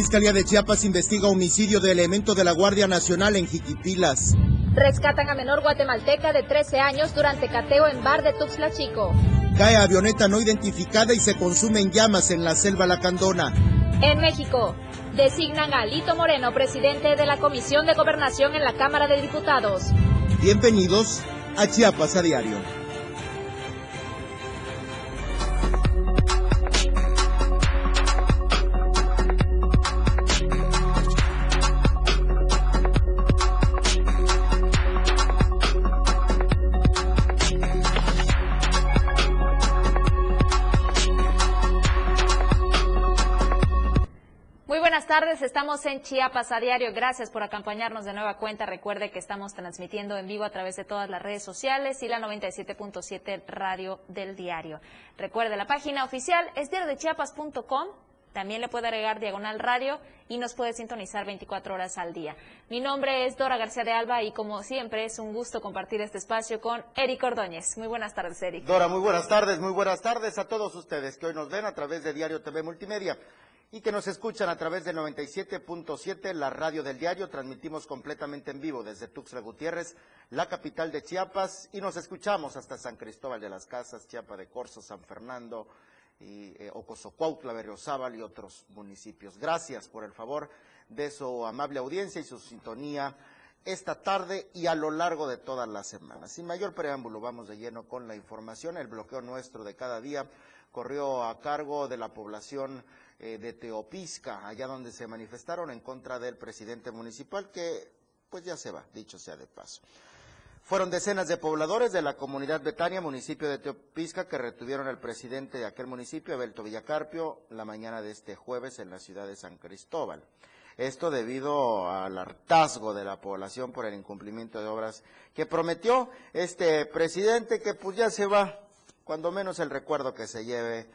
Fiscalía de Chiapas investiga homicidio de elemento de la Guardia Nacional en Jiquipilas. Rescatan a menor guatemalteca de 13 años durante cateo en bar de Tuxtla Chico. Cae avioneta no identificada y se consumen llamas en la selva Lacandona. En México, designan a Alito Moreno presidente de la Comisión de Gobernación en la Cámara de Diputados. Bienvenidos a Chiapas a Diario. Tardes, estamos en Chiapas a diario. Gracias por acompañarnos de nueva cuenta. Recuerde que estamos transmitiendo en vivo a través de todas las redes sociales y la 97.7 radio del diario. Recuerde, la página oficial es diariodechiapas.com. También le puede agregar diagonal radio y nos puede sintonizar 24 horas al día. Mi nombre es Dora García de Alba y como siempre es un gusto compartir este espacio con Eric Ordóñez. Muy buenas tardes, Eric. Dora, muy buenas tardes, muy buenas tardes a todos ustedes que hoy nos ven a través de Diario TV Multimedia y que nos escuchan a través del 97.7, la radio del diario. Transmitimos completamente en vivo desde Tuxtla Gutiérrez, la capital de Chiapas, y nos escuchamos hasta San Cristóbal de las Casas, Chiapa de Corzo, San Fernando, y, eh, Ocosocuautla, Berriozábal y otros municipios. Gracias por el favor de su amable audiencia y su sintonía esta tarde y a lo largo de toda la semana. Sin mayor preámbulo, vamos de lleno con la información. El bloqueo nuestro de cada día corrió a cargo de la población eh, de Teopisca, allá donde se manifestaron en contra del presidente municipal, que pues ya se va, dicho sea de paso. Fueron decenas de pobladores de la comunidad Betania, municipio de Teopisca, que retuvieron al presidente de aquel municipio, Abelto Villacarpio, la mañana de este jueves en la ciudad de San Cristóbal. Esto debido al hartazgo de la población por el incumplimiento de obras que prometió este presidente, que pues ya se va, cuando menos el recuerdo que se lleve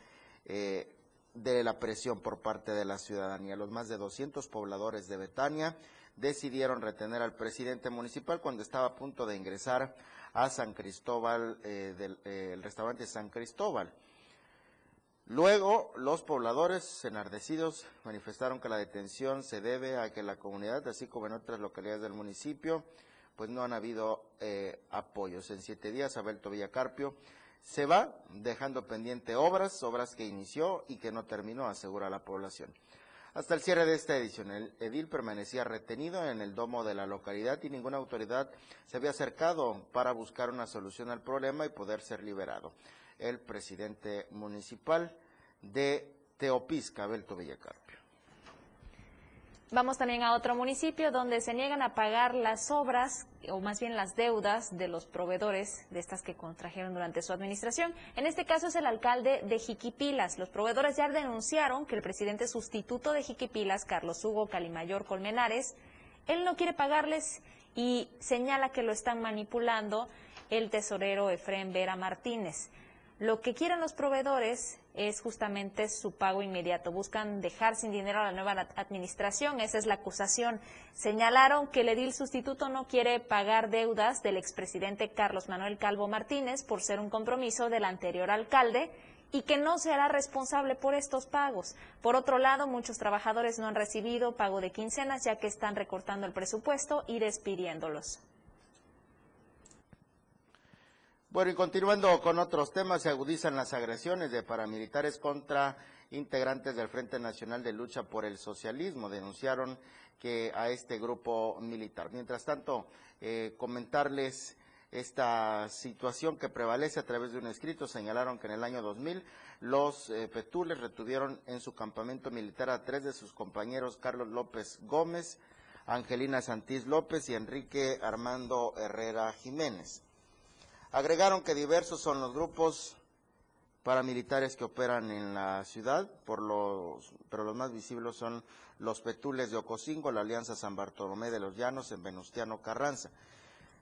eh, de la presión por parte de la ciudadanía. Los más de 200 pobladores de Betania decidieron retener al presidente municipal cuando estaba a punto de ingresar a San Cristóbal, eh, del eh, restaurante San Cristóbal. Luego, los pobladores enardecidos manifestaron que la detención se debe a que la comunidad, así como en otras localidades del municipio, pues no han habido eh, apoyos. En siete días, Abelto Villacarpio se va dejando pendiente obras, obras que inició y que no terminó, asegura la población. Hasta el cierre de esta edición, el edil permanecía retenido en el domo de la localidad y ninguna autoridad se había acercado para buscar una solución al problema y poder ser liberado. El presidente municipal de Teopisca, Belto Villacarpio. Vamos también a otro municipio donde se niegan a pagar las obras o más bien las deudas de los proveedores de estas que contrajeron durante su administración. En este caso es el alcalde de Jiquipilas. Los proveedores ya denunciaron que el presidente sustituto de Jiquipilas, Carlos Hugo Calimayor Colmenares, él no quiere pagarles y señala que lo están manipulando el tesorero Efrén Vera Martínez. Lo que quieren los proveedores es justamente su pago inmediato. Buscan dejar sin dinero a la nueva administración. Esa es la acusación. Señalaron que el edil sustituto no quiere pagar deudas del expresidente Carlos Manuel Calvo Martínez por ser un compromiso del anterior alcalde y que no se hará responsable por estos pagos. Por otro lado, muchos trabajadores no han recibido pago de quincenas ya que están recortando el presupuesto y despidiéndolos. Bueno, y continuando con otros temas, se agudizan las agresiones de paramilitares contra integrantes del Frente Nacional de Lucha por el Socialismo. Denunciaron que a este grupo militar. Mientras tanto, eh, comentarles esta situación que prevalece a través de un escrito. Señalaron que en el año 2000 los eh, Petules retuvieron en su campamento militar a tres de sus compañeros, Carlos López Gómez, Angelina Santís López y Enrique Armando Herrera Jiménez. Agregaron que diversos son los grupos paramilitares que operan en la ciudad, pero los más visibles son los Petules de Ocosingo, la Alianza San Bartolomé de los Llanos en Venustiano Carranza.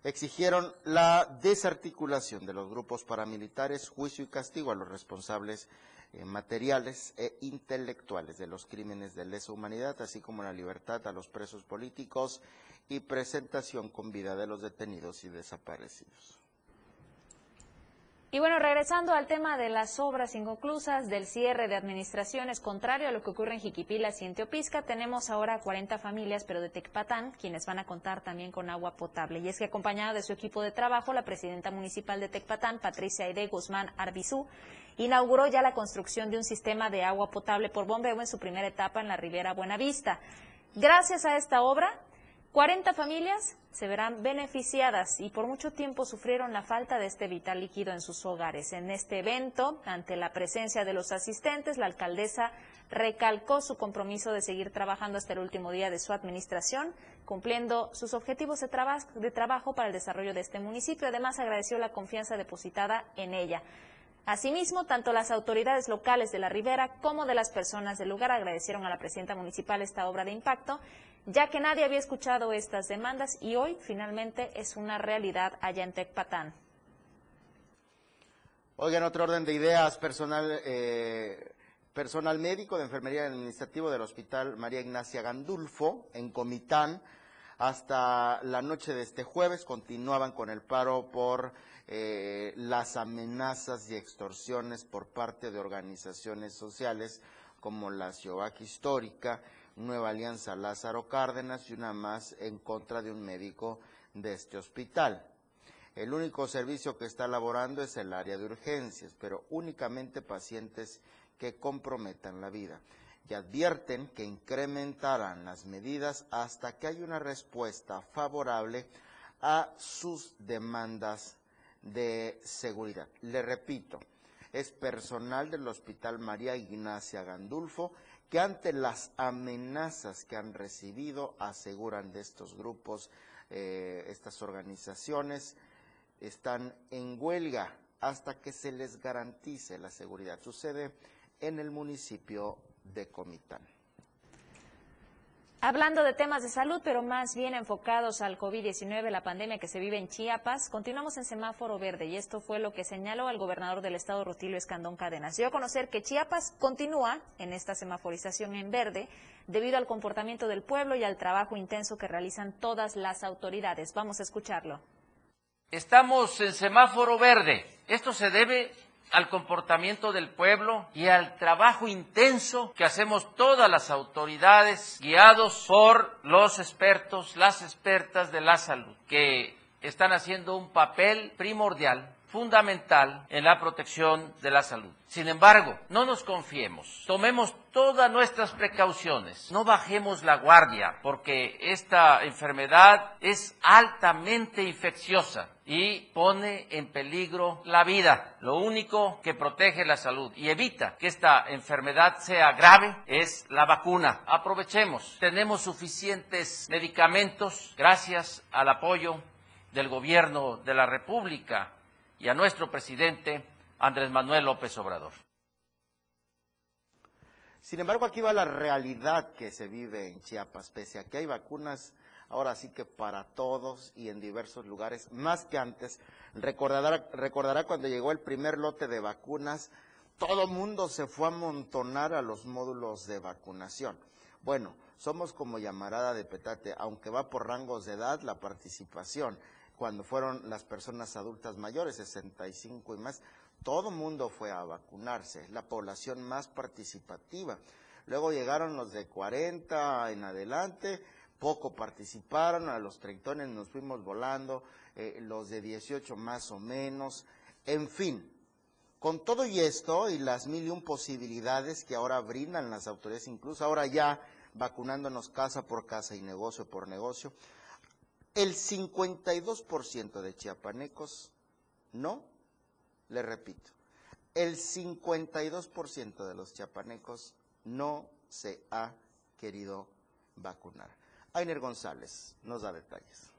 Exigieron la desarticulación de los grupos paramilitares, juicio y castigo a los responsables eh, materiales e intelectuales de los crímenes de lesa humanidad, así como la libertad a los presos políticos y presentación con vida de los detenidos y desaparecidos. Y bueno, regresando al tema de las obras inconclusas, del cierre de administraciones, contrario a lo que ocurre en Jiquipilas y en Teopisca, tenemos ahora 40 familias, pero de Tecpatán, quienes van a contar también con agua potable. Y es que acompañada de su equipo de trabajo, la presidenta municipal de Tecpatán, Patricia Aide Guzmán Arbizú, inauguró ya la construcción de un sistema de agua potable por bombeo en su primera etapa en la Ribera Buenavista. Gracias a esta obra, 40 familias se verán beneficiadas y por mucho tiempo sufrieron la falta de este vital líquido en sus hogares. En este evento, ante la presencia de los asistentes, la alcaldesa recalcó su compromiso de seguir trabajando hasta el último día de su administración, cumpliendo sus objetivos de, trabajo para el desarrollo de este municipio. Además, agradeció la confianza depositada en ella. Asimismo, tanto las autoridades locales de la Ribera como de las personas del lugar agradecieron a la presidenta municipal esta obra de impacto, ya que nadie había escuchado estas demandas y hoy finalmente es una realidad allá en Tecpatán. Oigan, otro orden de ideas, personal, eh, personal médico de enfermería administrativo del Hospital María Ignacia Gandulfo en Comitán, hasta la noche de este jueves continuaban con el paro por eh, las amenazas y extorsiones por parte de organizaciones sociales como la CIOAC Histórica, Nueva Alianza Lázaro Cárdenas y una más en contra de un médico de este hospital. El único servicio que está laborando es el área de urgencias, pero únicamente pacientes que comprometan la vida. Y advierten que incrementarán las medidas hasta que haya una respuesta favorable a sus demandas de seguridad. Le repito, es personal del Hospital María Ignacia Gandulfo que ante las amenazas que han recibido, aseguran de estos grupos, eh, estas organizaciones, están en huelga hasta que se les garantice la seguridad. Sucede en el municipio de Comitán. Hablando de temas de salud, pero más bien enfocados al COVID-19, la pandemia que se vive en Chiapas, continuamos en semáforo verde y esto fue lo que señaló el gobernador del estado, Rutilio Escandón Cadenas. Dio a conocer que Chiapas continúa en esta semaforización en verde debido al comportamiento del pueblo y al trabajo intenso que realizan todas las autoridades. Vamos a escucharlo. Estamos en semáforo verde. Esto se debe al comportamiento del pueblo y al trabajo intenso que hacemos todas las autoridades guiados por los expertos, las expertas de la salud, que están haciendo un papel primordial fundamental en la protección de la salud. Sin embargo, no nos confiemos, tomemos todas nuestras precauciones, no bajemos la guardia, porque esta enfermedad es altamente infecciosa y pone en peligro la vida. Lo único que protege la salud y evita que esta enfermedad sea grave es la vacuna. Aprovechemos, tenemos suficientes medicamentos gracias al apoyo del gobierno de la República y a nuestro presidente Andrés Manuel López Obrador. Sin embargo, aquí va la realidad que se vive en Chiapas, pese a que hay vacunas ahora sí que para todos y en diversos lugares, más que antes. Recordará, recordará cuando llegó el primer lote de vacunas, todo mundo se fue a amontonar a los módulos de vacunación. Bueno, somos como llamarada de petate, aunque va por rangos de edad la participación cuando fueron las personas adultas mayores, 65 y más, todo mundo fue a vacunarse, la población más participativa. Luego llegaron los de 40 en adelante, poco participaron, a los treintones nos fuimos volando, eh, los de 18 más o menos, en fin. Con todo y esto y las mil y un posibilidades que ahora brindan las autoridades, incluso ahora ya vacunándonos casa por casa y negocio por negocio, el 52% de chiapanecos no, le repito, el 52% de los chiapanecos no se ha querido vacunar. Ainer González nos da detalles.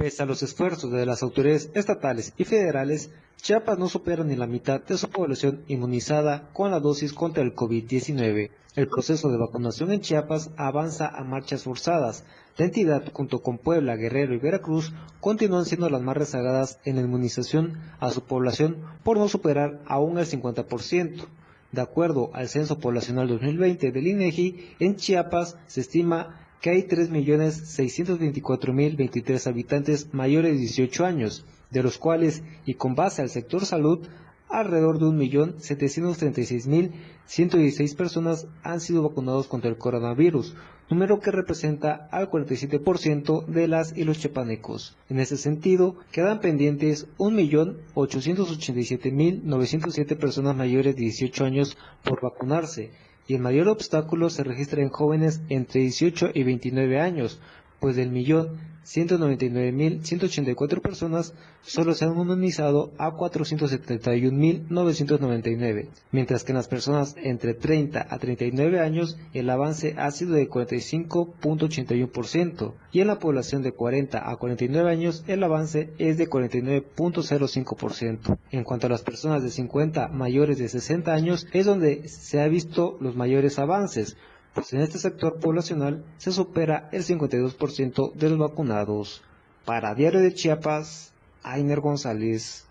Pese a los esfuerzos de las autoridades estatales y federales, Chiapas no supera ni la mitad de su población inmunizada con la dosis contra el COVID-19. El proceso de vacunación en Chiapas avanza a marchas forzadas. La entidad, junto con Puebla, Guerrero y Veracruz, continúan siendo las más rezagadas en la inmunización a su población por no superar aún el 50%. De acuerdo al Censo Poblacional 2020 del INEGI, en Chiapas se estima que hay 3.624.023 habitantes mayores de 18 años. de los cuales, y con base al sector salud, alrededor de 1.736.116 personas han sido vacunados contra el coronavirus, número que representa al 47% de las y los chepanecos. En ese sentido, quedan pendientes 1.887.907 personas mayores de 18 años por vacunarse, y el mayor obstáculo se registra en jóvenes entre 18 y 29 años, pues del millón 199.184 personas solo se han inmunizado a 471.999, mientras que en las personas entre 30 a 39 años el avance ha sido de 45.81% y en la población de 40 a 49 años el avance es de 49.05%. En cuanto a las personas de 50 mayores de 60 años es donde se ha visto los mayores avances, pues en este sector poblacional se supera el 52% de los vacunados. Para Diario de Chiapas, Ainer González.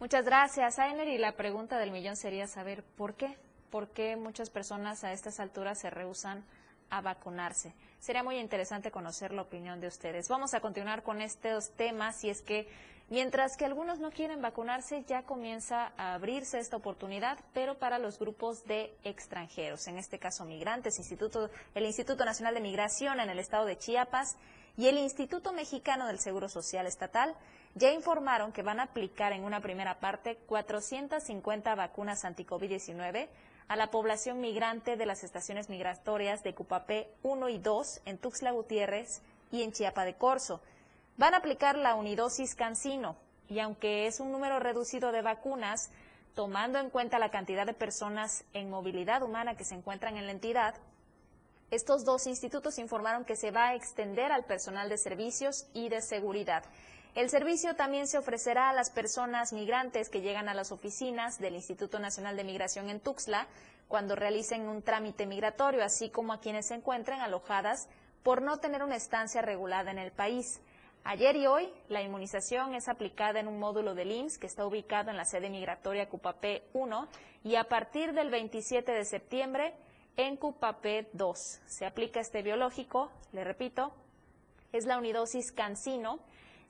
Muchas gracias, Ainer. Y la pregunta del millón sería saber por qué. ¿Por qué muchas personas a estas alturas se rehusan a vacunarse? Sería muy interesante conocer la opinión de ustedes. Vamos a continuar con estos temas y es que Mientras que algunos no quieren vacunarse, ya comienza a abrirse esta oportunidad, pero para los grupos de extranjeros, en este caso migrantes, Instituto, el Instituto Nacional de Migración en el estado de Chiapas y el Instituto Mexicano del Seguro Social Estatal ya informaron que van a aplicar en una primera parte 450 vacunas anti-COVID-19 a la población migrante de las estaciones migratorias de Cupapé 1 y 2 en Tuxtla Gutiérrez y en Chiapa de Corzo. Van a aplicar la unidosis cancino y aunque es un número reducido de vacunas, tomando en cuenta la cantidad de personas en movilidad humana que se encuentran en la entidad, estos dos institutos informaron que se va a extender al personal de servicios y de seguridad. El servicio también se ofrecerá a las personas migrantes que llegan a las oficinas del Instituto Nacional de Migración en Tuxtla cuando realicen un trámite migratorio, así como a quienes se encuentren alojadas por no tener una estancia regulada en el país. Ayer y hoy, la inmunización es aplicada en un módulo del IMSS que está ubicado en la sede migratoria Cupapé 1 y a partir del 27 de septiembre en Cupapé 2. Se aplica este biológico, le repito, es la unidosis Cancino.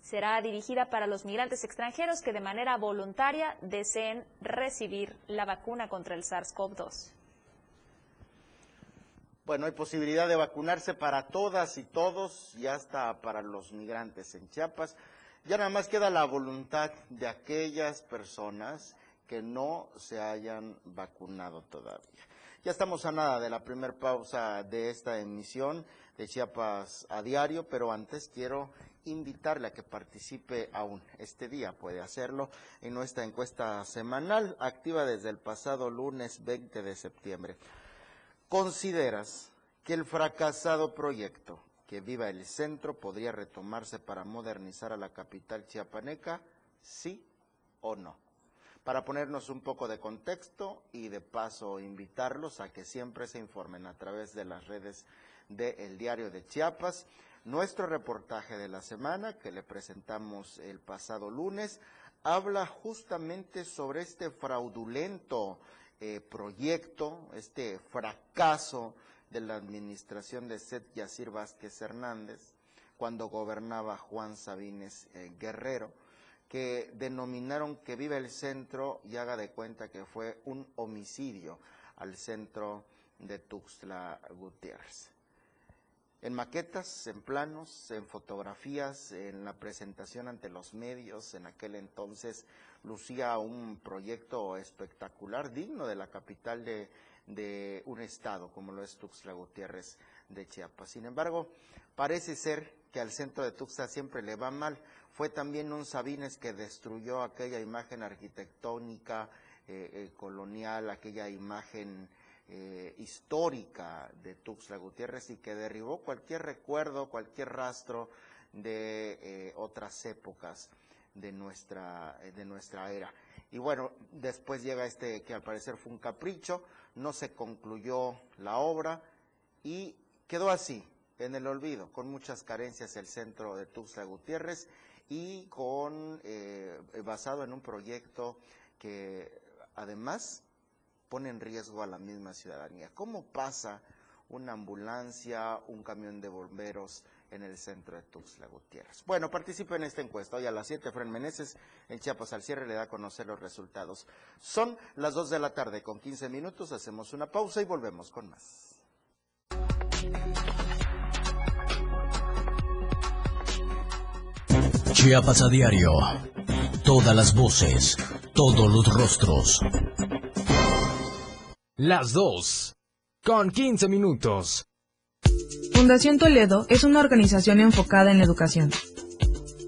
Será dirigida para los migrantes extranjeros que de manera voluntaria deseen recibir la vacuna contra el SARS-CoV-2. Bueno, hay posibilidad de vacunarse para todas y todos y hasta para los migrantes en Chiapas. Ya nada más queda la voluntad de aquellas personas que no se hayan vacunado todavía. Ya estamos a nada de la primera pausa de esta emisión de Chiapas a diario, pero antes quiero invitarle a que participe aún este día, puede hacerlo en nuestra encuesta semanal activa desde el pasado lunes 20 de septiembre. ¿Consideras que el fracasado proyecto que viva el centro podría retomarse para modernizar a la capital chiapaneca? ¿Sí o no? Para ponernos un poco de contexto y de paso invitarlos a que siempre se informen a través de las redes del Diario de Chiapas. Nuestro reportaje de la semana que le presentamos el pasado lunes habla justamente sobre este fraudulento eh, proyecto, este fracaso de la administración de Seth Yacir Vázquez Hernández, cuando gobernaba Juan Sabines eh, Guerrero, que denominaron que vive el centro y haga de cuenta que fue un homicidio al centro de Tuxtla Gutiérrez en maquetas, en planos, en fotografías, en la presentación ante los medios. En aquel entonces lucía un proyecto espectacular, digno de la capital de, un estado como lo es Tuxtla Gutiérrez de Chiapas. Sin embargo, parece ser que al centro de Tuxtla siempre le va mal. Fue también un Sabines que destruyó aquella imagen arquitectónica eh, eh, colonial, aquella imagen eh, histórica de Tuxtla Gutiérrez y que derribó cualquier recuerdo, cualquier rastro de eh, otras épocas de nuestra, de nuestra era. Y bueno, después llega este que al parecer fue un capricho, no se concluyó la obra y quedó así, en el olvido, con muchas carencias el centro de Tuxtla Gutiérrez y con eh, basado en un proyecto que además pone en riesgo a la misma ciudadanía. ¿Cómo pasa una ambulancia, un camión de bomberos en el centro de Tuxtla Gutiérrez. Bueno, participe en esta encuesta. Hoy a las 7, Fren Meneses en Chiapas al cierre le da a conocer los resultados. Son las 2 de la tarde con 15 minutos. Hacemos una pausa y volvemos con más. Chiapas a diario. Todas las voces, todos los rostros. Las 2. Con 15 minutos. Fundación Toledo es una organización enfocada en la educación.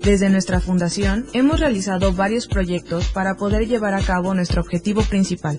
Desde nuestra fundación hemos realizado varios proyectos para poder llevar a cabo nuestro objetivo principal,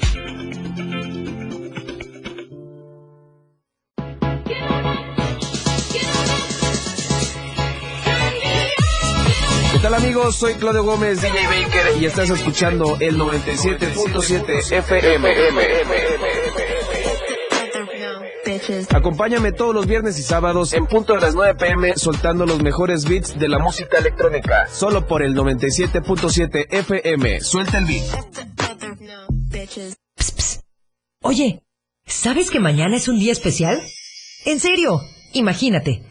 amigos? Soy Claudio Gómez, DJ Baker, y estás escuchando el 97.7 FM. Acompáñame todos los viernes y sábados en punto de las 9 pm soltando los mejores beats de la música electrónica. Solo por el 97.7 FM. Suelta el beat. Oye, ¿sabes que mañana es un día especial? En serio, imagínate.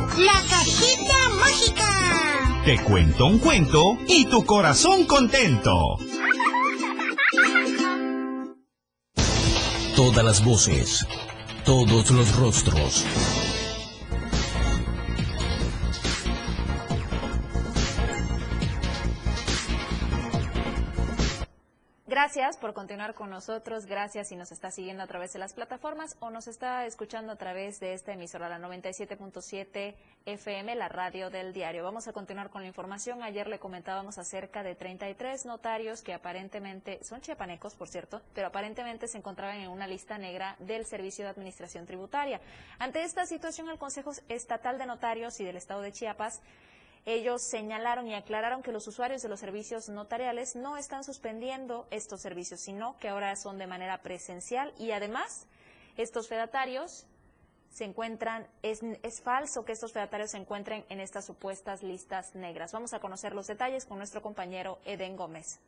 La cajita mágica. Te cuento un cuento y tu corazón contento. Todas las voces, todos los rostros. Gracias por continuar con nosotros. Gracias si nos está siguiendo a través de las plataformas o nos está escuchando a través de esta emisora, la 97.7 FM, la radio del diario. Vamos a continuar con la información. Ayer le comentábamos acerca de 33 notarios que aparentemente son chiapanecos, por cierto, pero aparentemente se encontraban en una lista negra del Servicio de Administración Tributaria. Ante esta situación, el Consejo Estatal de Notarios y del Estado de Chiapas ellos señalaron y aclararon que los usuarios de los servicios notariales no están suspendiendo estos servicios, sino que ahora son de manera presencial y además estos fedatarios se encuentran, es, es, falso que estos fedatarios se encuentren en estas supuestas listas negras. Vamos a conocer los detalles con nuestro compañero Eden Gómez.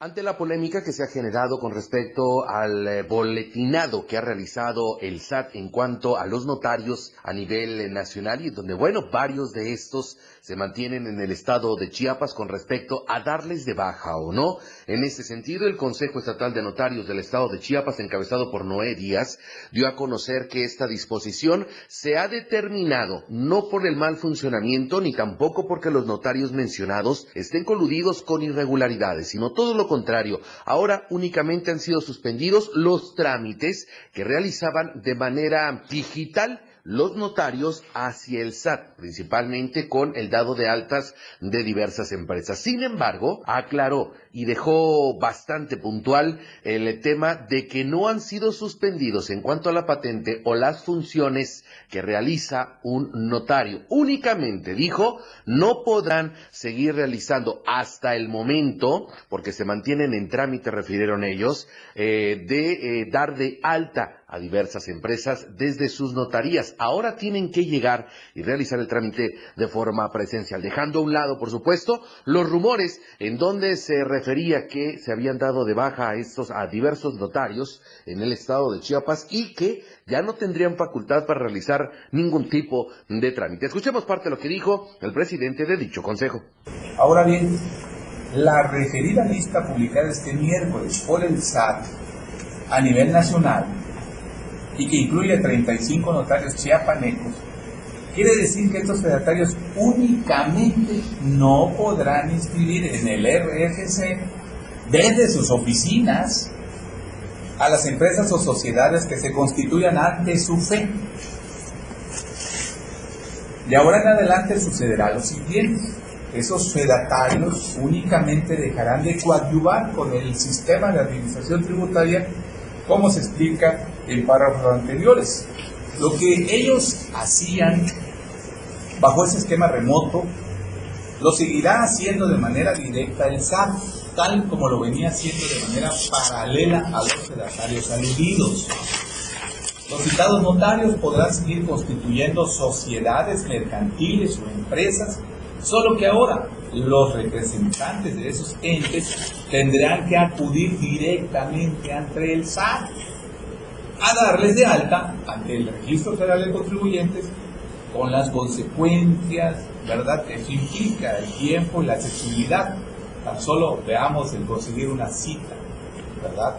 Ante la polémica que se ha generado con respecto al eh, boletinado que ha realizado el SAT en cuanto a los notarios a nivel eh, nacional y donde, bueno, varios de estos se mantienen en el estado de Chiapas con respecto a darles de baja o no. En ese sentido, el Consejo Estatal de Notarios del estado de Chiapas, encabezado por Noé Díaz, dio a conocer que esta disposición se ha determinado no por el mal funcionamiento ni tampoco porque los notarios mencionados estén coludidos con irregularidades, sino todo lo contrario. Ahora únicamente han sido suspendidos los trámites que realizaban de manera digital los notarios hacia el SAT, principalmente con el dado de altas de diversas empresas. Sin embargo, aclaró y dejó bastante puntual el tema de que no han sido suspendidos en cuanto a la patente o las funciones que realiza un notario. Únicamente, dijo, no podrán seguir realizando hasta el momento, porque se mantienen en trámite, refirieron ellos, eh, de eh, dar de alta a diversas empresas desde sus notarías. Ahora tienen que llegar y realizar el trámite de forma presencial, dejando a un lado, por supuesto, los rumores en donde se refería que se habían dado de baja a estos a diversos notarios en el estado de Chiapas y que ya no tendrían facultad para realizar ningún tipo de trámite. Escuchemos parte de lo que dijo el presidente de dicho consejo. Ahora bien, la referida lista publicada este miércoles por el SAT a nivel nacional y que incluye 35 notarios chiapanecos, quiere decir que estos fedatarios únicamente no podrán inscribir en el RFC desde sus oficinas a las empresas o sociedades que se constituyan ante su fe. De ahora en adelante sucederá lo siguiente. Esos fedatarios únicamente dejarán de coadyuvar con el sistema de administración tributaria como se explica en párrafos anteriores. Lo que ellos hacían bajo ese esquema remoto lo seguirá haciendo de manera directa el SAT tal como lo venía haciendo de manera paralela a los fedatarios aludidos. Los citados notarios podrán seguir constituyendo sociedades mercantiles o empresas, solo que ahora los representantes de esos entes tendrán que acudir directamente ante el SAT a darles de alta ante el Registro Federal de Contribuyentes con las consecuencias, ¿verdad?, que eso implica, el tiempo y la accesibilidad Tan solo veamos el conseguir una cita, ¿verdad?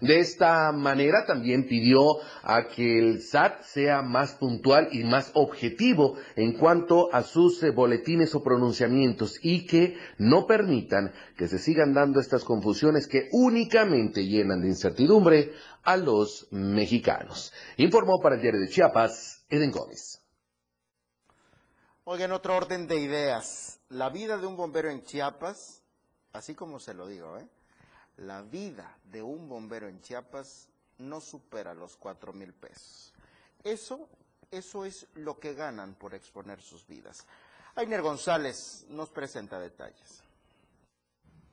De esta manera también pidió a que el SAT sea más puntual y más objetivo en cuanto a sus eh, boletines o pronunciamientos y que no permitan que se sigan dando estas confusiones que únicamente llenan de incertidumbre a los mexicanos. Informó para el diario de Chiapas, Eden Gómez. Oigan, otro orden de ideas. La vida de un bombero en Chiapas así como se lo digo, ¿eh? la vida de un bombero en Chiapas no supera los cuatro mil pesos. Eso, eso es lo que ganan por exponer sus vidas. Ainer González nos presenta detalles.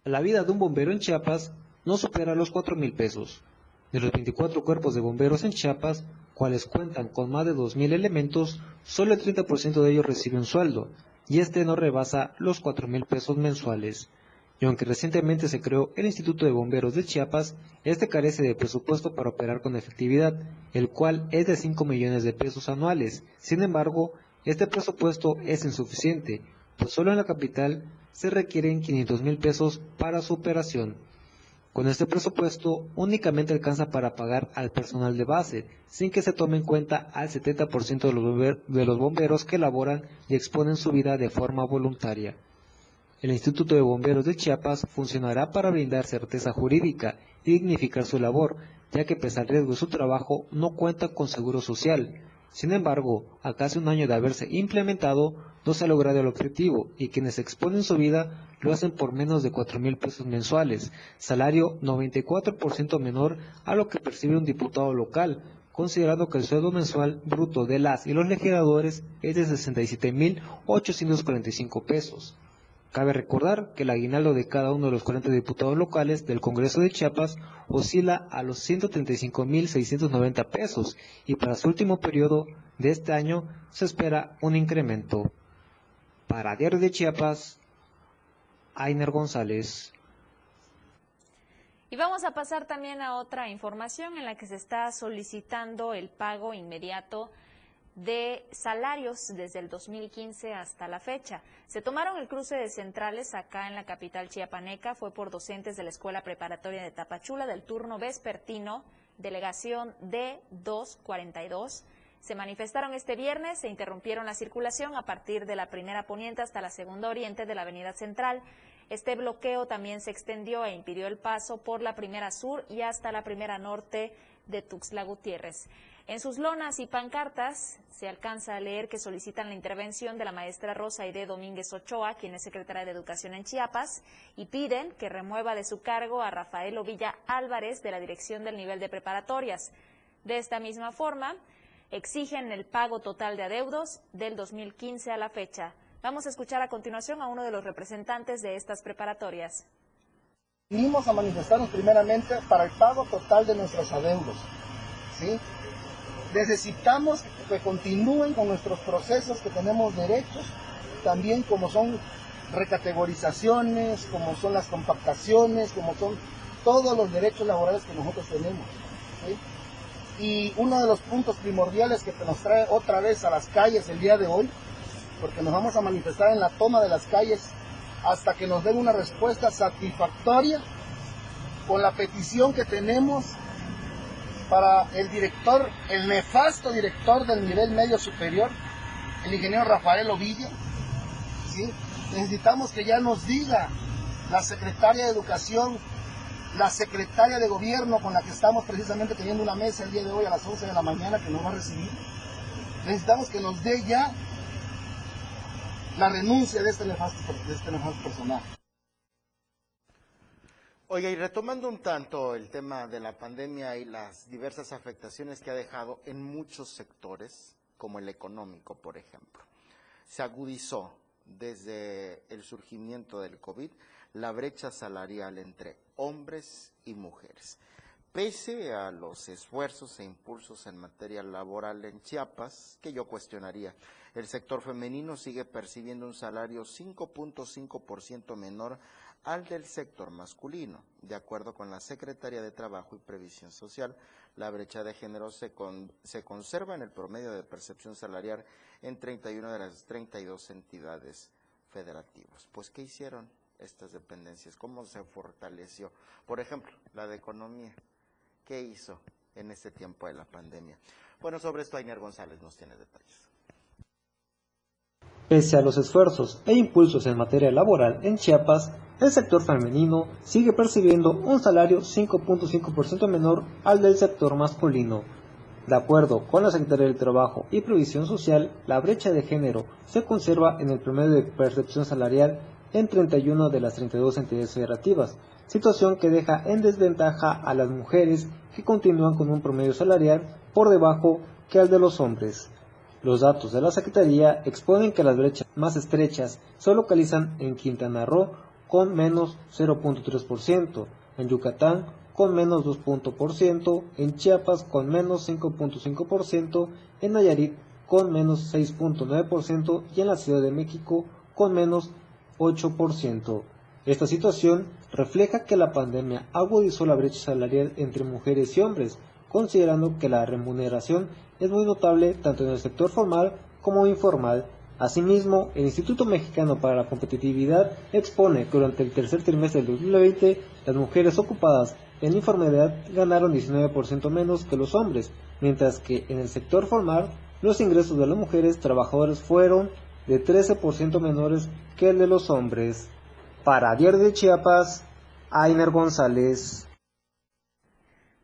La vida de un bombero en Chiapas no supera los cuatro mil pesos. De los 24 cuerpos de bomberos en Chiapas, cuales cuentan con más de dos mil elementos, solo el 30% de ellos recibe un sueldo, y este no rebasa los cuatro mil pesos mensuales y aunque recientemente se creó el Instituto de Bomberos de Chiapas, este carece de presupuesto para operar con efectividad, el cual es de 5 millones de pesos anuales. Sin embargo, este presupuesto es insuficiente, pues solo en la capital se requieren 500 mil pesos para su operación. Con este presupuesto únicamente alcanza para pagar al personal de base, sin que se tome en cuenta al 70% de los bomberos que laboran y exponen su vida de forma voluntaria. El Instituto de Bomberos de Chiapas funcionará para brindar certeza jurídica y dignificar su labor, ya que pese al riesgo de su trabajo no cuenta con seguro social. Sin embargo, a casi un año de haberse implementado, no se ha logrado el objetivo y quienes exponen su vida lo hacen por menos de 4 mil pesos mensuales, salario 94% menor a lo que percibe un diputado local, considerando que el sueldo mensual bruto de las y los legisladores es de 67.845 pesos. Cabe recordar que el aguinaldo de cada uno de los 40 diputados locales del Congreso de Chiapas oscila a los 135.690 pesos y para su último periodo de este año se espera un incremento. Para Diario de Chiapas, Ainer González. Y vamos a pasar también a otra información en la que se está solicitando el pago inmediato de salarios desde el 2015 hasta la fecha. Se tomaron el cruce de centrales acá en la capital chiapaneca, fue por docentes de la Escuela Preparatoria de Tapachula del turno vespertino, delegación D242. Se manifestaron este viernes, se interrumpieron la circulación a partir de la primera poniente hasta la segunda oriente de la avenida central. Este bloqueo también se extendió e impidió el paso por la primera sur y hasta la primera norte de Tuxtla Gutiérrez. En sus lonas y pancartas se alcanza a leer que solicitan la intervención de la maestra Rosa Aide Domínguez Ochoa, quien es secretaria de Educación en Chiapas, y piden que remueva de su cargo a Rafael Ovilla Álvarez de la Dirección del Nivel de Preparatorias. De esta misma forma, exigen el pago total de adeudos del 2015 a la fecha. Vamos a escuchar a continuación a uno de los representantes de estas preparatorias. Vinimos a manifestarnos primeramente para el pago total de nuestros adeudos ¿sí? Necesitamos que continúen con nuestros procesos que tenemos derechos, también como son recategorizaciones, como son las compactaciones, como son todos los derechos laborales que nosotros tenemos. Y uno de los puntos primordiales que nos trae otra vez a las calles el día de hoy, porque nos vamos a manifestar en la toma de las calles hasta que nos den una respuesta satisfactoria con la petición que tenemos para el director, el nefasto director del nivel medio superior, el ingeniero Rafael Ovidio. ¿sí? Necesitamos que ya nos diga la secretaria de Educación, la secretaria de Gobierno con la que estamos precisamente teniendo una mesa el día de hoy a las 11 de la mañana que nos va a recibir. Necesitamos que nos dé ya la renuncia de este nefasto, de este nefasto personaje. Oiga, y retomando un tanto el tema de la pandemia y las diversas afectaciones que ha dejado en muchos sectores, como el económico, por ejemplo, se agudizó desde el surgimiento del COVID la brecha salarial entre hombres y mujeres. Pese a los esfuerzos e impulsos en materia laboral en Chiapas, que yo cuestionaría, el sector femenino sigue percibiendo un salario 5.5% menor al del sector masculino. De acuerdo con la Secretaría de Trabajo y Previsión Social, la brecha de género se, se conserva en el promedio de percepción salarial en 31 de las 32 entidades federativas. Pues, ¿qué hicieron estas dependencias? ¿Cómo se fortaleció? Por ejemplo, la de economía. ¿Qué hizo en este tiempo de la pandemia? Bueno, sobre esto Ainer González nos tiene detalles. Pese a los esfuerzos e impulsos en materia laboral en Chiapas, el sector femenino sigue percibiendo un salario 5.5% menor al del sector masculino. De acuerdo con la Secretaría del Trabajo y Previsión Social, la brecha de género se conserva en el promedio de percepción salarial en 31 de las 32 entidades federativas, situación que deja en desventaja a las mujeres que continúan con un promedio salarial por debajo que al de los hombres. Los datos de la Secretaría exponen que las brechas más estrechas se localizan en Quintana Roo, con menos 0.3%, en Yucatán con menos 2%, en Chiapas con menos 5.5%, en Nayarit con menos 6.9% y en la Ciudad de México con menos 8%. Esta situación refleja que la pandemia agudizó la brecha salarial entre mujeres y hombres, considerando que la remuneración es muy notable tanto en el sector formal como informal Asimismo, el Instituto Mexicano para la Competitividad expone que durante el tercer trimestre del 2020 las mujeres ocupadas en informalidad ganaron 19% menos que los hombres, mientras que en el sector formal los ingresos de las mujeres trabajadoras fueron de 13% menores que el de los hombres. Para Diario de Chiapas, Ainer González.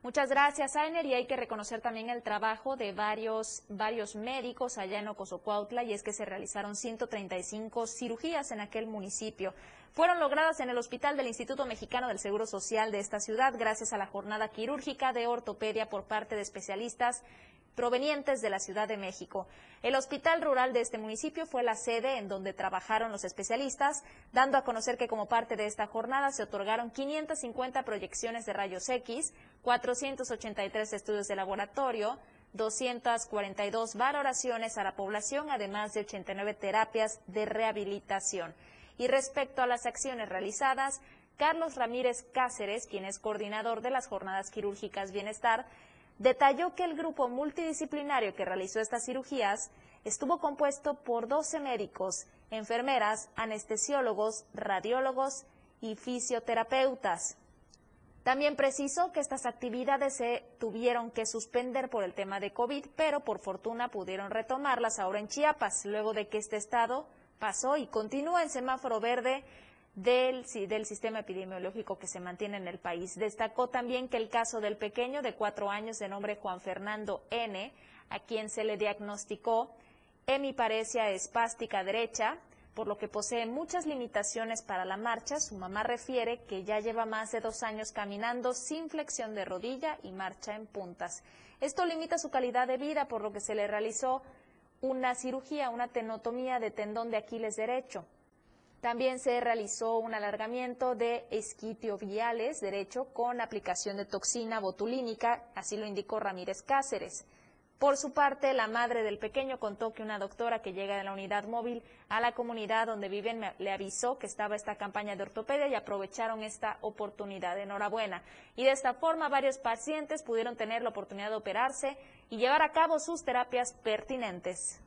Muchas gracias, Ainer. Y hay que reconocer también el trabajo de varios, varios médicos allá en Ocosocuautla, y es que se realizaron 135 cirugías en aquel municipio. Fueron logradas en el Hospital del Instituto Mexicano del Seguro Social de esta ciudad gracias a la jornada quirúrgica de ortopedia por parte de especialistas provenientes de la Ciudad de México. El hospital rural de este municipio fue la sede en donde trabajaron los especialistas, dando a conocer que como parte de esta jornada se otorgaron 550 proyecciones de rayos X, 483 estudios de laboratorio, 242 valoraciones a la población, además de 89 terapias de rehabilitación. Y respecto a las acciones realizadas, Carlos Ramírez Cáceres, quien es coordinador de las jornadas quirúrgicas Bienestar, detalló que el grupo multidisciplinario que realizó estas cirugías estuvo compuesto por 12 médicos, enfermeras, anestesiólogos, radiólogos y fisioterapeutas. También precisó que estas actividades se tuvieron que suspender por el tema de COVID, pero por fortuna pudieron retomarlas ahora en Chiapas, luego de que este estado pasó y continúa en semáforo verde del, del sistema epidemiológico que se mantiene en el país. Destacó también que el caso del pequeño de cuatro años de nombre Juan Fernando N., a quien se le diagnosticó hemiparesia espástica derecha, por lo que posee muchas limitaciones para la marcha. Su mamá refiere que ya lleva más de dos años caminando sin flexión de rodilla y marcha en puntas. Esto limita su calidad de vida, por lo que se le realizó una cirugía, una tenotomía de tendón de Aquiles derecho. También se realizó un alargamiento de esquitioviales derecho con aplicación de toxina botulínica, así lo indicó Ramírez Cáceres. Por su parte, la madre del pequeño contó que una doctora que llega de la unidad móvil a la comunidad donde viven le avisó que estaba esta campaña de ortopedia y aprovecharon esta oportunidad. Enhorabuena. Y de esta forma varios pacientes pudieron tener la oportunidad de operarse y llevar a cabo sus terapias pertinentes.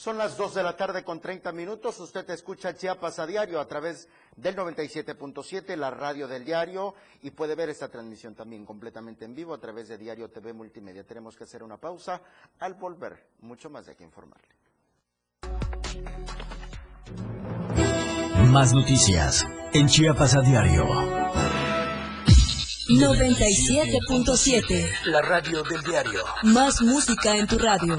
Son las 2 de la tarde con 30 minutos. Usted escucha Chiapas a diario a través del 97.7, la radio del diario, y puede ver esta transmisión también completamente en vivo a través de Diario TV Multimedia. Tenemos que hacer una pausa. Al volver, mucho más de aquí informarle. Más noticias en Chiapas a diario. 97.7. La radio del diario. Más música en tu radio.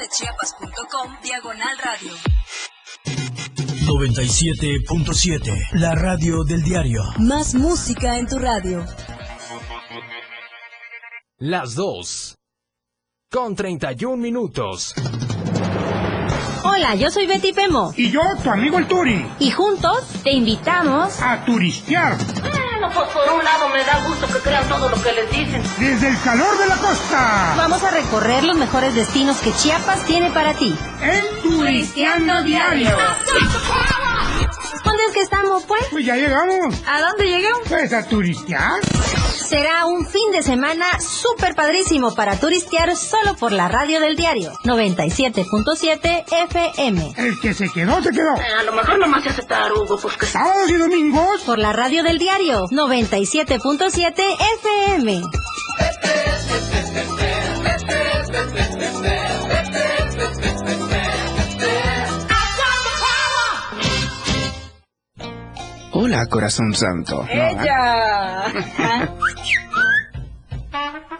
www.diariodechiapas.com Diagonal Radio. 97.7. La radio del diario. Más música en tu radio. Las 2. Con 31 minutos. Hola, yo soy Betty Pemo. Y yo, tu amigo el Turi. Y juntos te invitamos a turistear. Bueno, pues por un lado me da gusto que crean todo lo que les dicen. Desde el calor de la costa. Vamos a recorrer los mejores destinos que Chiapas tiene para ti. En Turisteando Diario. ¿Dónde es que estamos, pues? Pues ya llegamos. ¿A dónde llegamos? Pues a turistear. Será un fin de semana súper padrísimo para turistear solo por la radio del diario 97.7 FM. El que se quedó, se quedó. Eh, a lo mejor nomás se hace tarugo, pues que... Sábados y domingos. Por la radio del diario 97.7 FM. Hola, corazón santo. ¡Ella!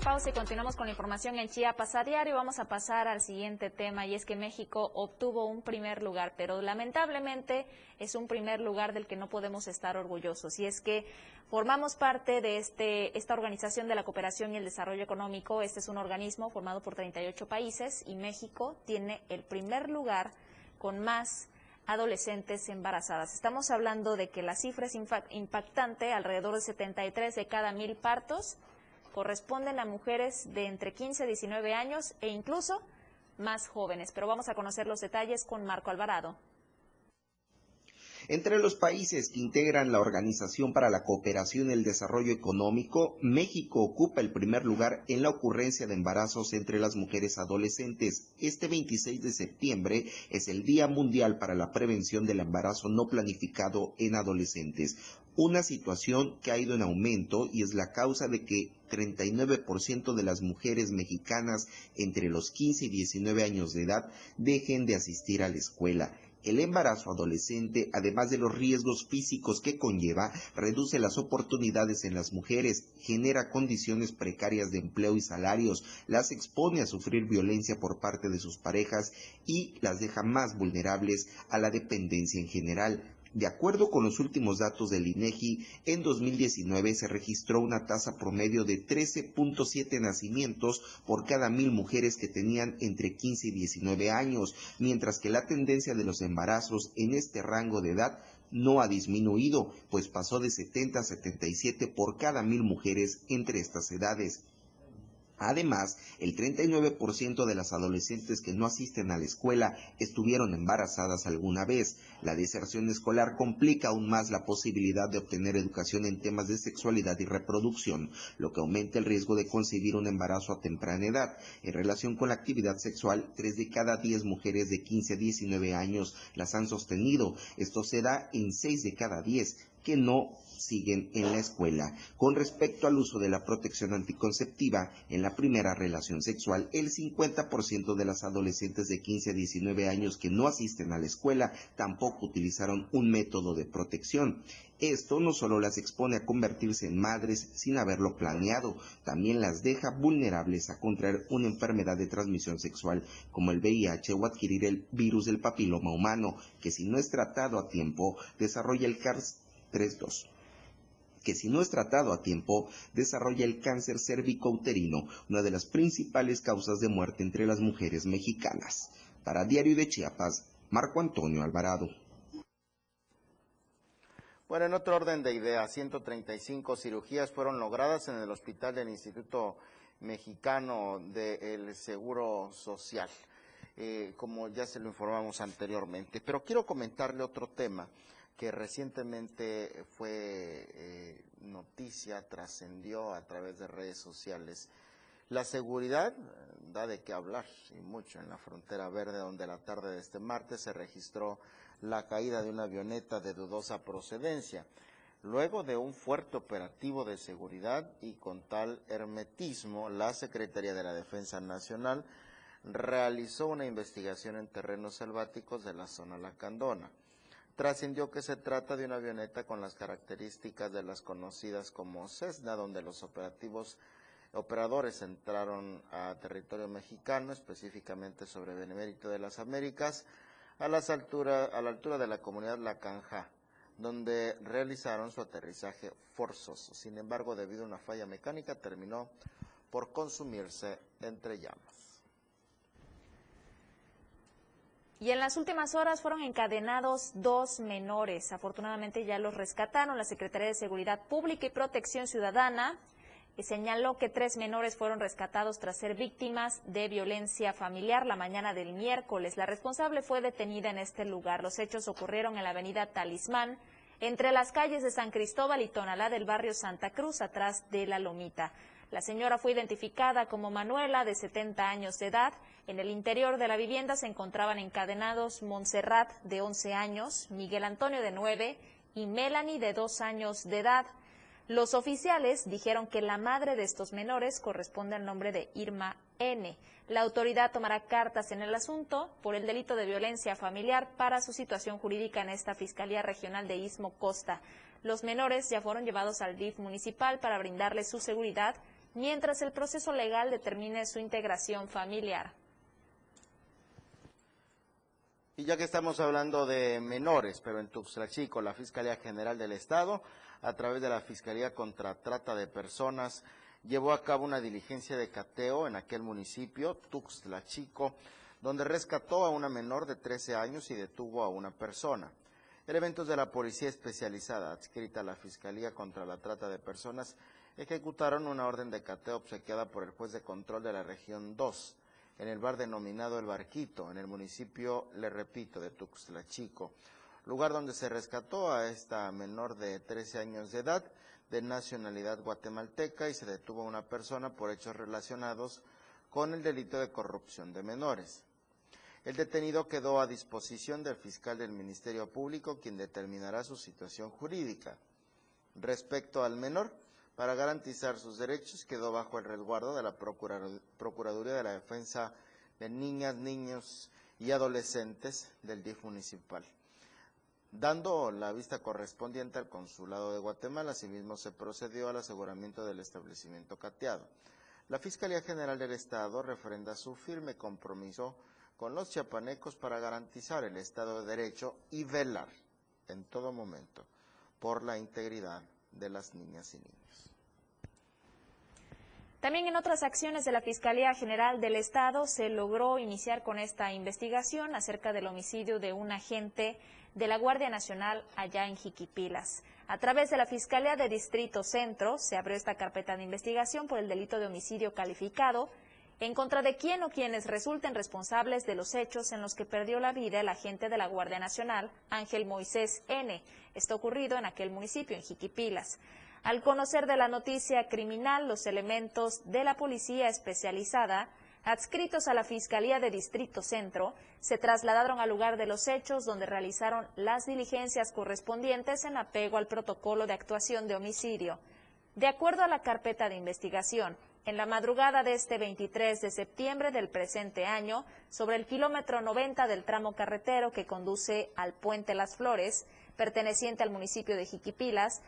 Pausa y continuamos con la información en Chiapas a diario. Vamos a pasar al siguiente tema y es que México obtuvo un primer lugar, pero lamentablemente es un primer lugar del que no podemos estar orgullosos. Y es que formamos parte de este, esta Organización de la Cooperación y el Desarrollo Económico. Este es un organismo formado por 38 países y México tiene el primer lugar con más adolescentes embarazadas. Estamos hablando de que la cifra es impactante, alrededor de 73 de cada mil partos corresponden a mujeres de entre 15 y 19 años e incluso más jóvenes. Pero vamos a conocer los detalles con Marco Alvarado. Entre los países que integran la Organización para la Cooperación y el Desarrollo Económico, México ocupa el primer lugar en la ocurrencia de embarazos entre las mujeres adolescentes. Este 26 de septiembre es el Día Mundial para la Prevención del Embarazo No Planificado en Adolescentes una situación que ha ido en aumento y es la causa de que 39% de las mujeres mexicanas entre los 15 y 19 años de edad dejen de asistir a la escuela. El embarazo adolescente, además de los riesgos físicos que conlleva, reduce las oportunidades en las mujeres, genera condiciones precarias de empleo y salarios, las expone a sufrir violencia por parte de sus parejas y las deja más vulnerables a la dependencia en general. De acuerdo con los últimos datos del INEGI, en 2019 se registró una tasa promedio de 13.7 nacimientos por cada mil mujeres que tenían entre 15 y 19 años, mientras que la tendencia de los embarazos en este rango de edad no ha disminuido, pues pasó de 70 a 77 por cada mil mujeres entre estas edades. Además, el 39% de las adolescentes que no asisten a la escuela estuvieron embarazadas alguna vez. La deserción escolar complica aún más la posibilidad de obtener educación en temas de sexualidad y reproducción, lo que aumenta el riesgo de concebir un embarazo a temprana edad. En relación con la actividad sexual, 3 de cada 10 mujeres de 15 a 19 años las han sostenido. Esto se da en 6 de cada 10 que no siguen en la escuela. Con respecto al uso de la protección anticonceptiva en la primera relación sexual, el 50% de las adolescentes de 15 a 19 años que no asisten a la escuela tampoco utilizaron un método de protección. Esto no solo las expone a convertirse en madres sin haberlo planeado, también las deja vulnerables a contraer una enfermedad de transmisión sexual como el VIH o adquirir el virus del papiloma humano, que si no es tratado a tiempo desarrolla el CARS 3.2 que si no es tratado a tiempo, desarrolla el cáncer cervicouterino, una de las principales causas de muerte entre las mujeres mexicanas. Para Diario de Chiapas, Marco Antonio Alvarado. Bueno, en otro orden de ideas, 135 cirugías fueron logradas en el hospital del Instituto Mexicano del Seguro Social, eh, como ya se lo informamos anteriormente. Pero quiero comentarle otro tema que recientemente fue eh, noticia, trascendió a través de redes sociales. La seguridad eh, da de qué hablar y mucho en la frontera verde, donde la tarde de este martes se registró la caída de una avioneta de dudosa procedencia. Luego de un fuerte operativo de seguridad y con tal hermetismo, la Secretaría de la Defensa Nacional realizó una investigación en terrenos selváticos de la zona Lacandona. Trascendió que se trata de una avioneta con las características de las conocidas como Cessna, donde los operativos operadores entraron a territorio mexicano, específicamente sobre Benemérito de las Américas, a, a la altura de la comunidad La Canja, donde realizaron su aterrizaje forzoso. Sin embargo, debido a una falla mecánica, terminó por consumirse entre llamas. Y en las últimas horas fueron encadenados dos menores. Afortunadamente ya los rescataron. La Secretaría de Seguridad Pública y Protección Ciudadana señaló que tres menores fueron rescatados tras ser víctimas de violencia familiar la mañana del miércoles. La responsable fue detenida en este lugar. Los hechos ocurrieron en la avenida Talismán, entre las calles de San Cristóbal y Tonalá del barrio Santa Cruz, atrás de La Lomita. La señora fue identificada como Manuela, de 70 años de edad. En el interior de la vivienda se encontraban encadenados Montserrat, de 11 años, Miguel Antonio, de 9, y Melanie, de 2 años de edad. Los oficiales dijeron que la madre de estos menores corresponde al nombre de Irma N. La autoridad tomará cartas en el asunto por el delito de violencia familiar para su situación jurídica en esta Fiscalía Regional de Istmo Costa. Los menores ya fueron llevados al DIF municipal para brindarles su seguridad mientras el proceso legal determine su integración familiar. Y ya que estamos hablando de menores, pero en Tuxtla Chico, la Fiscalía General del Estado, a través de la Fiscalía contra Trata de Personas, llevó a cabo una diligencia de cateo en aquel municipio, Tuxtla Chico, donde rescató a una menor de 13 años y detuvo a una persona. Elementos de la Policía Especializada, adscrita a la Fiscalía contra la Trata de Personas, ejecutaron una orden de cateo obsequiada por el juez de control de la región 2 en el bar denominado El Barquito, en el municipio, le repito, de Tuxtla Chico, lugar donde se rescató a esta menor de 13 años de edad, de nacionalidad guatemalteca, y se detuvo a una persona por hechos relacionados con el delito de corrupción de menores. El detenido quedó a disposición del fiscal del Ministerio Público, quien determinará su situación jurídica. Respecto al menor, para garantizar sus derechos quedó bajo el resguardo de la Procuraduría de la Defensa de Niñas, Niños y adolescentes del DIF municipal. Dando la vista correspondiente al Consulado de Guatemala, asimismo se procedió al aseguramiento del establecimiento cateado. La Fiscalía General del Estado refrenda su firme compromiso con los chiapanecos para garantizar el Estado de Derecho y velar en todo momento por la integridad de las niñas y niños. También en otras acciones de la Fiscalía General del Estado se logró iniciar con esta investigación acerca del homicidio de un agente de la Guardia Nacional allá en Jiquipilas. A través de la Fiscalía de Distrito Centro se abrió esta carpeta de investigación por el delito de homicidio calificado en contra de quien o quienes resulten responsables de los hechos en los que perdió la vida el agente de la Guardia Nacional, Ángel Moisés N. Esto ocurrido en aquel municipio, en Jiquipilas. Al conocer de la noticia criminal, los elementos de la policía especializada, adscritos a la Fiscalía de Distrito Centro, se trasladaron al lugar de los hechos donde realizaron las diligencias correspondientes en apego al protocolo de actuación de homicidio. De acuerdo a la carpeta de investigación, en la madrugada de este 23 de septiembre del presente año, sobre el kilómetro 90 del tramo carretero que conduce al Puente Las Flores, perteneciente al municipio de Jiquipilas,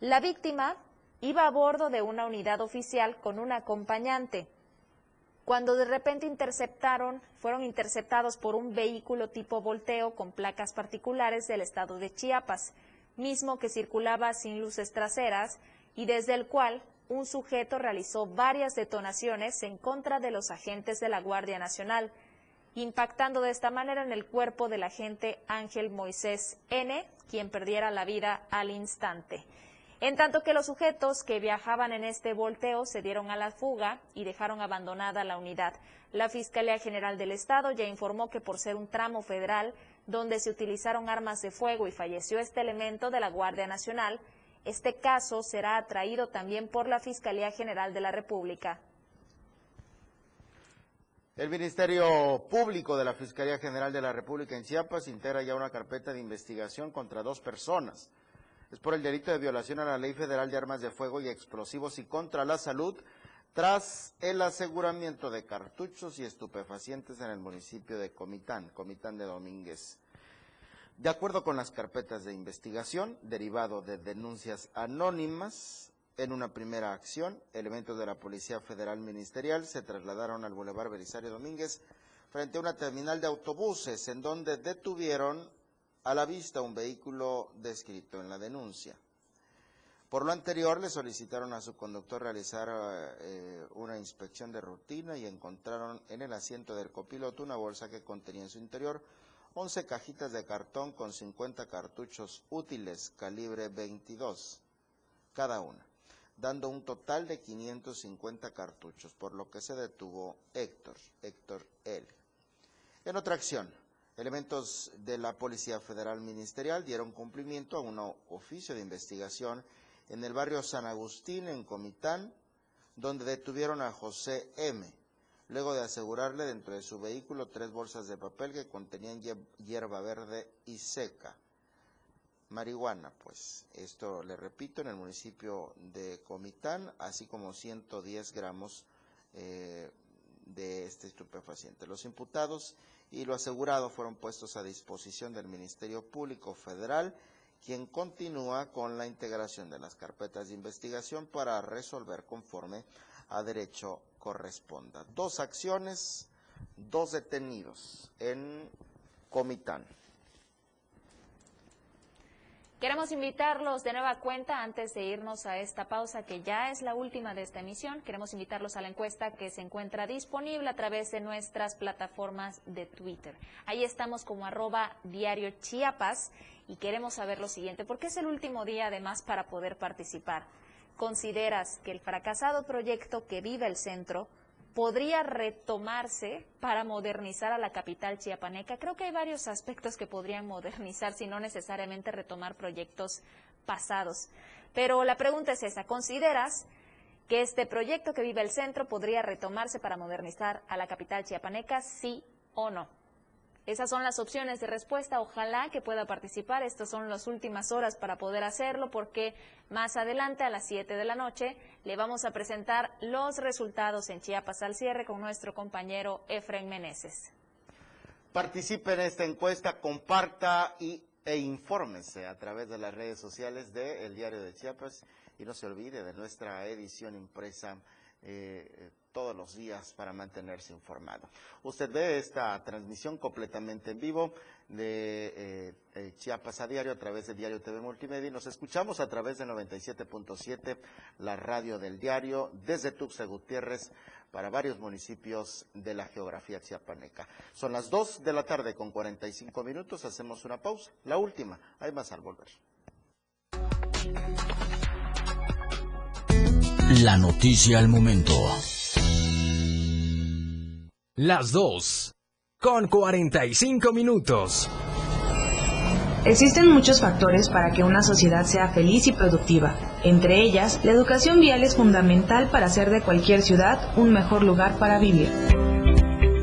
la víctima iba a bordo de una unidad oficial con un acompañante. Cuando de repente interceptaron, fueron interceptados por un vehículo tipo volteo con placas particulares del estado de Chiapas, mismo que circulaba sin luces traseras y desde el cual un sujeto realizó varias detonaciones en contra de los agentes de la Guardia Nacional, impactando de esta manera en el cuerpo del agente Ángel Moisés N., quien perdiera la vida al instante. En tanto que los sujetos que viajaban en este volteo se dieron a la fuga y dejaron abandonada la unidad. La Fiscalía General del Estado ya informó que por ser un tramo federal donde se utilizaron armas de fuego y falleció este elemento de la Guardia Nacional, este caso será atraído también por la Fiscalía General de la República. El Ministerio Público de la Fiscalía General de la República en Chiapas integra ya una carpeta de investigación contra dos personas es por el delito de violación a la Ley Federal de Armas de Fuego y Explosivos y contra la Salud tras el aseguramiento de cartuchos y estupefacientes en el municipio de Comitán, Comitán de Domínguez. De acuerdo con las carpetas de investigación, derivado de denuncias anónimas, en una primera acción, elementos de la Policía Federal Ministerial se trasladaron al Boulevard Belisario Domínguez frente a una terminal de autobuses en donde detuvieron a la vista un vehículo descrito en la denuncia. Por lo anterior, le solicitaron a su conductor realizar eh, una inspección de rutina y encontraron en el asiento del copiloto una bolsa que contenía en su interior 11 cajitas de cartón con 50 cartuchos útiles calibre 22 cada una, dando un total de 550 cartuchos, por lo que se detuvo Héctor, Héctor L. En otra acción, Elementos de la Policía Federal Ministerial dieron cumplimiento a un oficio de investigación en el barrio San Agustín, en Comitán, donde detuvieron a José M., luego de asegurarle dentro de su vehículo tres bolsas de papel que contenían hierba verde y seca. Marihuana, pues, esto le repito, en el municipio de Comitán, así como 110 gramos eh, de este estupefaciente. Los imputados y lo asegurado fueron puestos a disposición del Ministerio Público Federal, quien continúa con la integración de las carpetas de investigación para resolver conforme a derecho corresponda. Dos acciones, dos detenidos en Comitán. Queremos invitarlos de nueva cuenta antes de irnos a esta pausa que ya es la última de esta emisión. Queremos invitarlos a la encuesta que se encuentra disponible a través de nuestras plataformas de Twitter. Ahí estamos como arroba diario Chiapas y queremos saber lo siguiente, porque es el último día además para poder participar. ¿Consideras que el fracasado proyecto que vive el centro podría retomarse para modernizar a la capital chiapaneca? Creo que hay varios aspectos que podrían modernizar, si no necesariamente retomar proyectos pasados. Pero la pregunta es esa, ¿consideras que este proyecto que vive el centro podría retomarse para modernizar a la capital chiapaneca, sí o no? Esas son las opciones de respuesta. Ojalá que pueda participar. Estas son las últimas horas para poder hacerlo porque más adelante a las 7 de la noche le vamos a presentar los resultados en Chiapas al cierre con nuestro compañero Efraín Meneses. Participe en esta encuesta, comparta y, e infórmese a través de las redes sociales de El Diario de Chiapas y no se olvide de nuestra edición impresa eh, todos los días para mantenerse informado. Usted ve esta transmisión completamente en vivo de eh, eh, Chiapas a diario a través de Diario TV Multimedia y nos escuchamos a través de 97.7, la radio del diario, desde Tuxtla Gutiérrez para varios municipios de la geografía chiapaneca. Son las 2 de la tarde con 45 minutos, hacemos una pausa, la última, hay más al volver. La noticia al momento. Las 2 con 45 minutos. Existen muchos factores para que una sociedad sea feliz y productiva. Entre ellas, la educación vial es fundamental para hacer de cualquier ciudad un mejor lugar para vivir.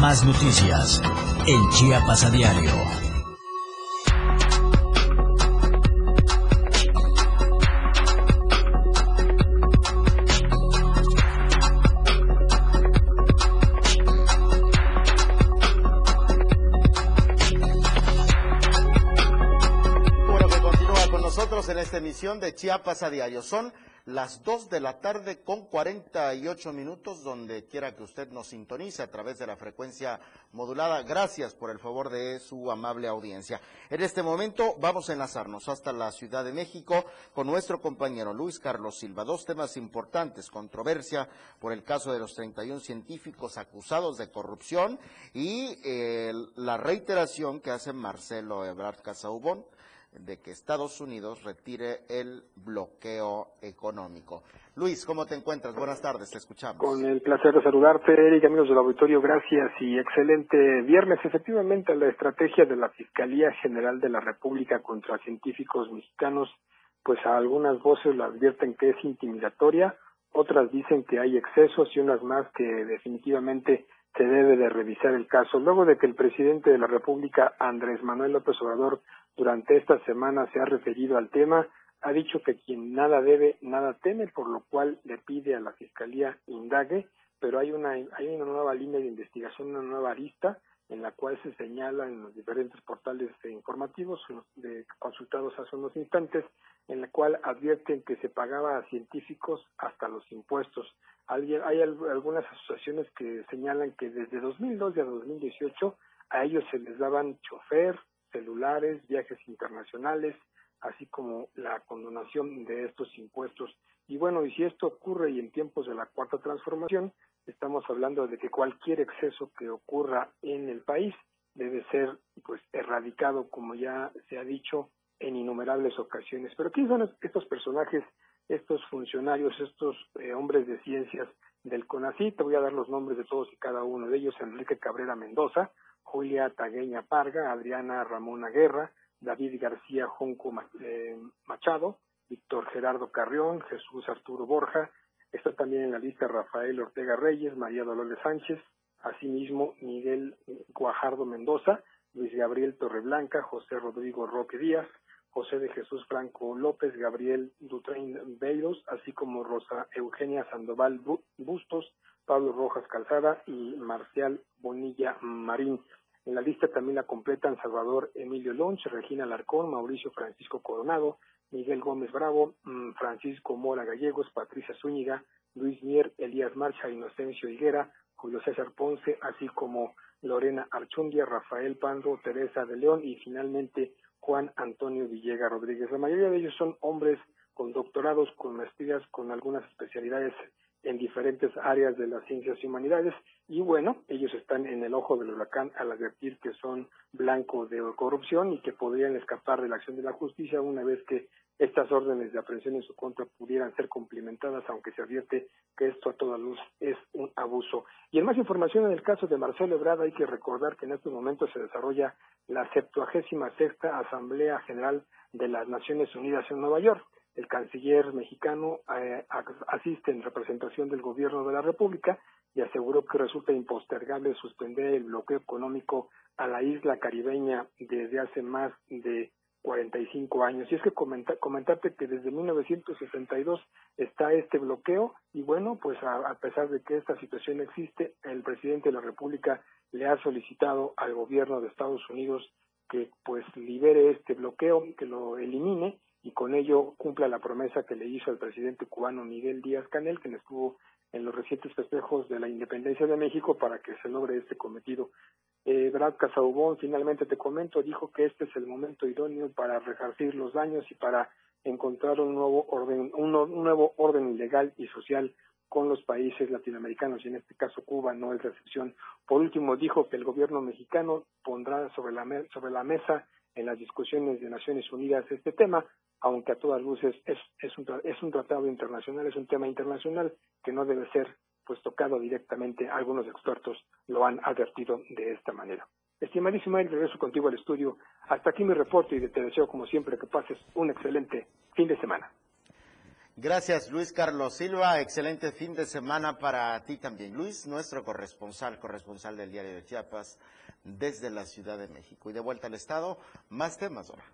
Más noticias en Chiapas a diario. Chiapas a diario. Son las 2 de la tarde con 48 minutos, donde quiera que usted nos sintonice a través de la frecuencia modulada. Gracias por el favor de su amable audiencia. En este momento vamos a enlazarnos hasta la Ciudad de México con nuestro compañero Luis Carlos Silva. Dos temas importantes, controversia por el caso de los 31 científicos acusados de corrupción y eh, la reiteración que hace Marcelo Ebrard Casaubon de que Estados Unidos retire el bloqueo económico. Luis, ¿cómo te encuentras? Buenas tardes, te escuchamos. Con el placer de saludarte, Eric, amigos del auditorio, gracias y excelente viernes. Efectivamente, la estrategia de la Fiscalía General de la República contra científicos mexicanos, pues a algunas voces la advierten que es intimidatoria, otras dicen que hay excesos y unas más que definitivamente se debe de revisar el caso. Luego de que el presidente de la República, Andrés Manuel López Obrador, durante esta semana se ha referido al tema, ha dicho que quien nada debe, nada teme, por lo cual le pide a la Fiscalía indague, pero hay una, hay una nueva línea de investigación, una nueva arista, en la cual se señala en los diferentes portales informativos de, consultados hace unos instantes, en la cual advierten que se pagaba a científicos hasta los impuestos. Hay, hay al- algunas asociaciones que señalan que desde 2002 a 2018 a ellos se les daban chofer, celulares, viajes internacionales, así como la condonación de estos impuestos. Y bueno, y si esto ocurre y en tiempos de la cuarta transformación, estamos hablando de que cualquier exceso que ocurra en el país debe ser pues erradicado, como ya se ha dicho en innumerables ocasiones. Pero ¿quiénes son es- estos personajes, estos funcionarios, estos eh, hombres de ciencias del CONACYT? Te voy a dar los nombres de todos y cada uno de ellos. Enrique Cabrera Mendoza, Julia Tagueña Parga, Adriana Ramona Guerra, David García Junco eh, Machado, Víctor Gerardo Carrión, Jesús Arturo Borja, está también en la lista Rafael Ortega Reyes, María Dolores Sánchez, asimismo Miguel Guajardo Mendoza, Luis Gabriel Torreblanca, José Rodrigo Roque Díaz, José de Jesús Franco López, Gabriel Dutrain Beiros, así como Rosa Eugenia Sandoval Bu- Bustos, Pablo Rojas Calzada y Marcial Bonilla Marín. En la lista también la completan Salvador Emilio Lonch, Regina Larcón, Mauricio Francisco Coronado, Miguel Gómez Bravo, mm, Francisco Mora Gallegos, Patricia Zúñiga, Luis Mier, Elías Marcha, Inocencio Higuera, Julio César Ponce, así como Lorena Archundia, Rafael Pandro, Teresa de León y finalmente Juan Antonio Villega Rodríguez. La mayoría de ellos son hombres con doctorados, con maestrías, con algunas especialidades en diferentes áreas de las ciencias y humanidades y bueno, ellos están en el ojo del huracán al advertir que son blanco de corrupción y que podrían escapar de la acción de la justicia una vez que estas órdenes de aprehensión en su contra pudieran ser cumplimentadas, aunque se advierte que esto a toda luz es un abuso. Y en más información en el caso de Marcelo Ebrard, hay que recordar que en estos momentos se desarrolla la 76 sexta Asamblea General de las Naciones Unidas en Nueva York. El canciller mexicano eh, asiste en representación del gobierno de la República y aseguró que resulta impostergable suspender el bloqueo económico a la isla caribeña desde hace más de 45 años. Y es que comenta, comentarte que desde 1962 está este bloqueo y bueno, pues a, a pesar de que esta situación existe, el presidente de la República le ha solicitado al gobierno de Estados Unidos que pues libere este bloqueo, que lo elimine y con ello cumpla la promesa que le hizo al presidente cubano Miguel Díaz Canel, quien estuvo en los recientes festejos de la independencia de México para que se logre este cometido. Eh, Brad Casaubon, finalmente te comento, dijo que este es el momento idóneo para resarcir los daños y para encontrar un nuevo orden, un, nuevo orden legal y social con los países latinoamericanos y en este caso Cuba no es la excepción. Por último, dijo que el gobierno mexicano pondrá sobre la, sobre la mesa en las discusiones de Naciones Unidas este tema, aunque a todas luces es, es, un, es un tratado internacional, es un tema internacional que no debe ser pues tocado directamente. Algunos expertos lo han advertido de esta manera. Estimadísimo, Eric, regreso contigo al estudio. Hasta aquí mi reporte y te deseo como siempre que pases un excelente fin de semana. Gracias, Luis Carlos Silva. Excelente fin de semana para ti también. Luis, nuestro corresponsal, corresponsal del diario de Chiapas desde la Ciudad de México. Y de vuelta al Estado, más temas ahora.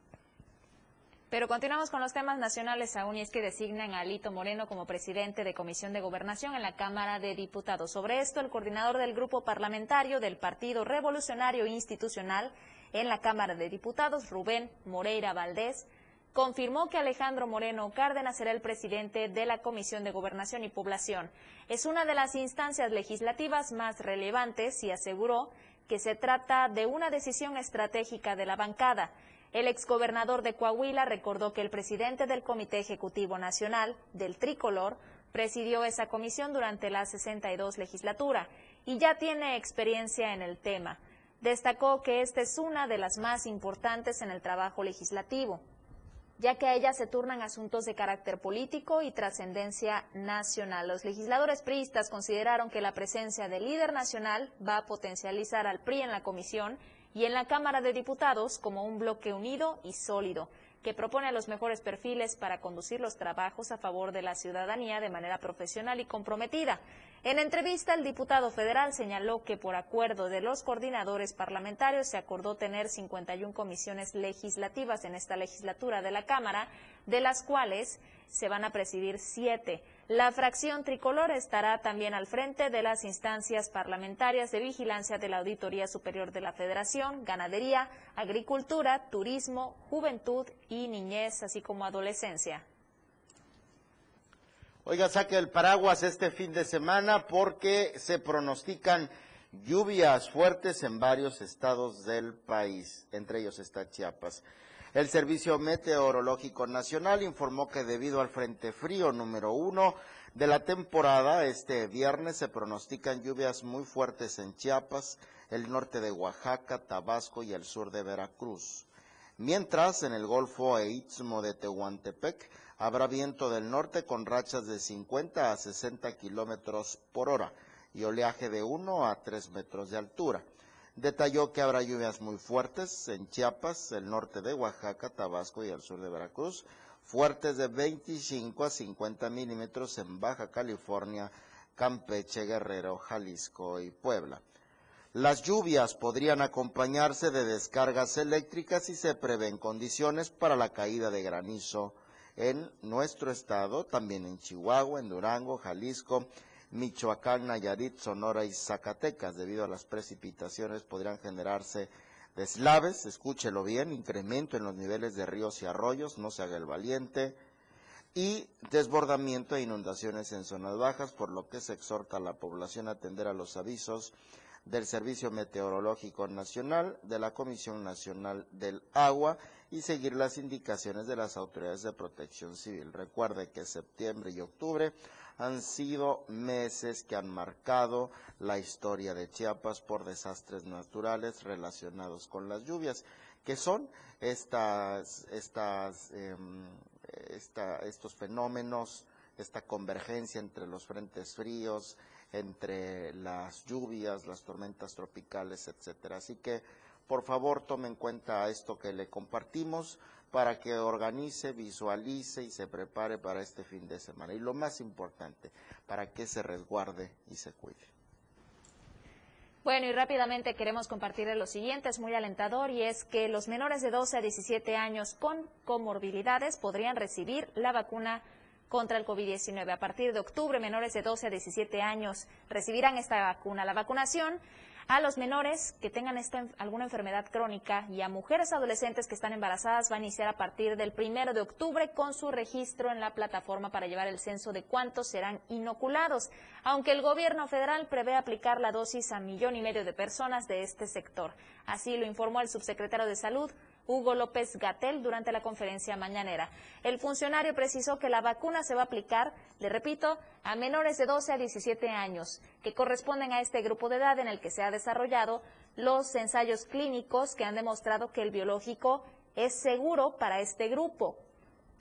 Pero continuamos con los temas nacionales aún y es que designan a Alito Moreno como presidente de Comisión de Gobernación en la Cámara de Diputados. Sobre esto, el coordinador del grupo parlamentario del Partido Revolucionario Institucional en la Cámara de Diputados, Rubén Moreira Valdés, confirmó que Alejandro Moreno Cárdenas será el presidente de la Comisión de Gobernación y Población. Es una de las instancias legislativas más relevantes y aseguró que se trata de una decisión estratégica de la bancada. El exgobernador de Coahuila recordó que el presidente del Comité Ejecutivo Nacional del Tricolor presidió esa comisión durante la 62 legislatura y ya tiene experiencia en el tema. Destacó que esta es una de las más importantes en el trabajo legislativo ya que a ella se turnan asuntos de carácter político y trascendencia nacional. Los legisladores priistas consideraron que la presencia del líder nacional va a potencializar al PRI en la comisión y en la Cámara de Diputados como un bloque unido y sólido, que propone los mejores perfiles para conducir los trabajos a favor de la ciudadanía de manera profesional y comprometida. En entrevista, el diputado federal señaló que por acuerdo de los coordinadores parlamentarios se acordó tener 51 comisiones legislativas en esta legislatura de la Cámara, de las cuales se van a presidir siete. La fracción tricolor estará también al frente de las instancias parlamentarias de vigilancia de la Auditoría Superior de la Federación, Ganadería, Agricultura, Turismo, Juventud y Niñez, así como Adolescencia. Oiga, saque el paraguas este fin de semana porque se pronostican lluvias fuertes en varios estados del país, entre ellos está Chiapas. El Servicio Meteorológico Nacional informó que debido al Frente Frío número uno de la temporada, este viernes se pronostican lluvias muy fuertes en Chiapas, el norte de Oaxaca, Tabasco y el sur de Veracruz. Mientras, en el Golfo e Istmo de Tehuantepec habrá viento del norte con rachas de 50 a 60 kilómetros por hora y oleaje de 1 a 3 metros de altura. Detalló que habrá lluvias muy fuertes en Chiapas, el norte de Oaxaca, Tabasco y el sur de Veracruz, fuertes de 25 a 50 milímetros en Baja California, Campeche, Guerrero, Jalisco y Puebla. Las lluvias podrían acompañarse de descargas eléctricas y se prevén condiciones para la caída de granizo en nuestro estado, también en Chihuahua, en Durango, Jalisco, Michoacán, Nayarit, Sonora y Zacatecas. Debido a las precipitaciones podrían generarse deslaves, escúchelo bien, incremento en los niveles de ríos y arroyos, no se haga el valiente, y desbordamiento e inundaciones en zonas bajas, por lo que se exhorta a la población a atender a los avisos del Servicio Meteorológico Nacional, de la Comisión Nacional del Agua y seguir las indicaciones de las autoridades de protección civil. Recuerde que septiembre y octubre han sido meses que han marcado la historia de Chiapas por desastres naturales relacionados con las lluvias, que son estas, em, estos fenómenos, esta convergencia entre los frentes fríos, entre las lluvias, las tormentas tropicales, etcétera. Así que, por favor, tome en cuenta esto que le compartimos para que organice, visualice y se prepare para este fin de semana. Y lo más importante, para que se resguarde y se cuide. Bueno, y rápidamente queremos compartirle lo siguiente, es muy alentador, y es que los menores de 12 a 17 años con comorbilidades podrían recibir la vacuna contra el COVID-19. A partir de octubre, menores de 12 a 17 años recibirán esta vacuna. La vacunación a los menores que tengan esta, alguna enfermedad crónica y a mujeres adolescentes que están embarazadas va a iniciar a partir del primero de octubre con su registro en la plataforma para llevar el censo de cuántos serán inoculados, aunque el gobierno federal prevé aplicar la dosis a millón y medio de personas de este sector. Así lo informó el subsecretario de Salud, Hugo López Gatel durante la conferencia mañanera. El funcionario precisó que la vacuna se va a aplicar, le repito, a menores de 12 a 17 años, que corresponden a este grupo de edad en el que se ha desarrollado los ensayos clínicos que han demostrado que el biológico es seguro para este grupo.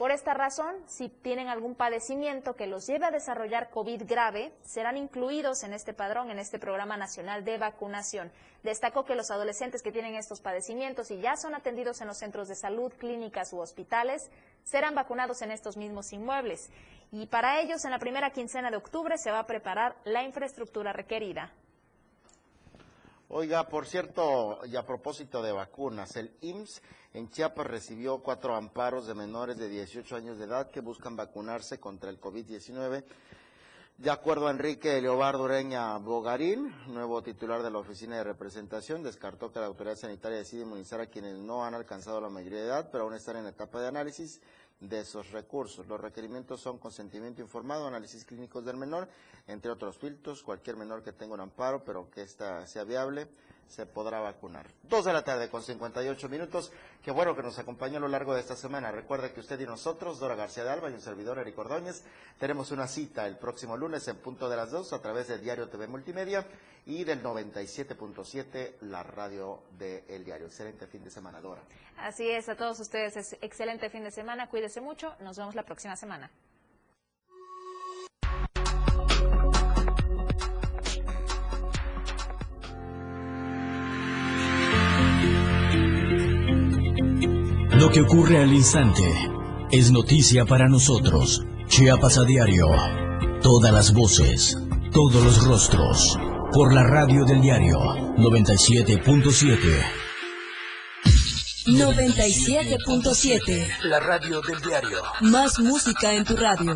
Por esta razón, si tienen algún padecimiento que los lleve a desarrollar COVID grave, serán incluidos en este padrón, en este programa nacional de vacunación. Destacó que los adolescentes que tienen estos padecimientos y ya son atendidos en los centros de salud, clínicas u hospitales, serán vacunados en estos mismos inmuebles. Y para ellos, en la primera quincena de octubre, se va a preparar la infraestructura requerida. Oiga, por cierto, y a propósito de vacunas, el IMSS en Chiapas recibió cuatro amparos de menores de 18 años de edad que buscan vacunarse contra el COVID-19. De acuerdo a Enrique Leobardo Ureña Bogarín, nuevo titular de la Oficina de Representación, descartó que la autoridad sanitaria decide inmunizar a quienes no han alcanzado la mayoría de edad, pero aún están en etapa de análisis de esos recursos. Los requerimientos son consentimiento informado, análisis clínicos del menor, entre otros filtros, cualquier menor que tenga un amparo, pero que ésta sea viable, se podrá vacunar. Dos de la tarde con 58 minutos. Qué bueno que nos acompañó a lo largo de esta semana. Recuerde que usted y nosotros, Dora García de Alba y un servidor Eric Ordóñez, tenemos una cita el próximo lunes en punto de las dos a través de Diario TV Multimedia y del 97.7, la radio de El Diario. Excelente fin de semana, Dora. Así es, a todos ustedes, excelente fin de semana. Cuídese mucho. Nos vemos la próxima semana. Lo que ocurre al instante es noticia para nosotros. Chiapas a diario. Todas las voces, todos los rostros. Por la radio del diario 97.7. 97.7. La radio del diario. Más música en tu radio.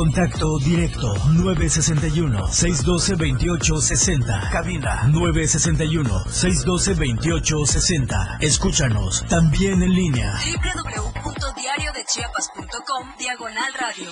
Contacto directo 961-612-2860. Cabina 961-612-2860. Escúchanos también en línea. www.diariodechiapas.com Diagonal Radio.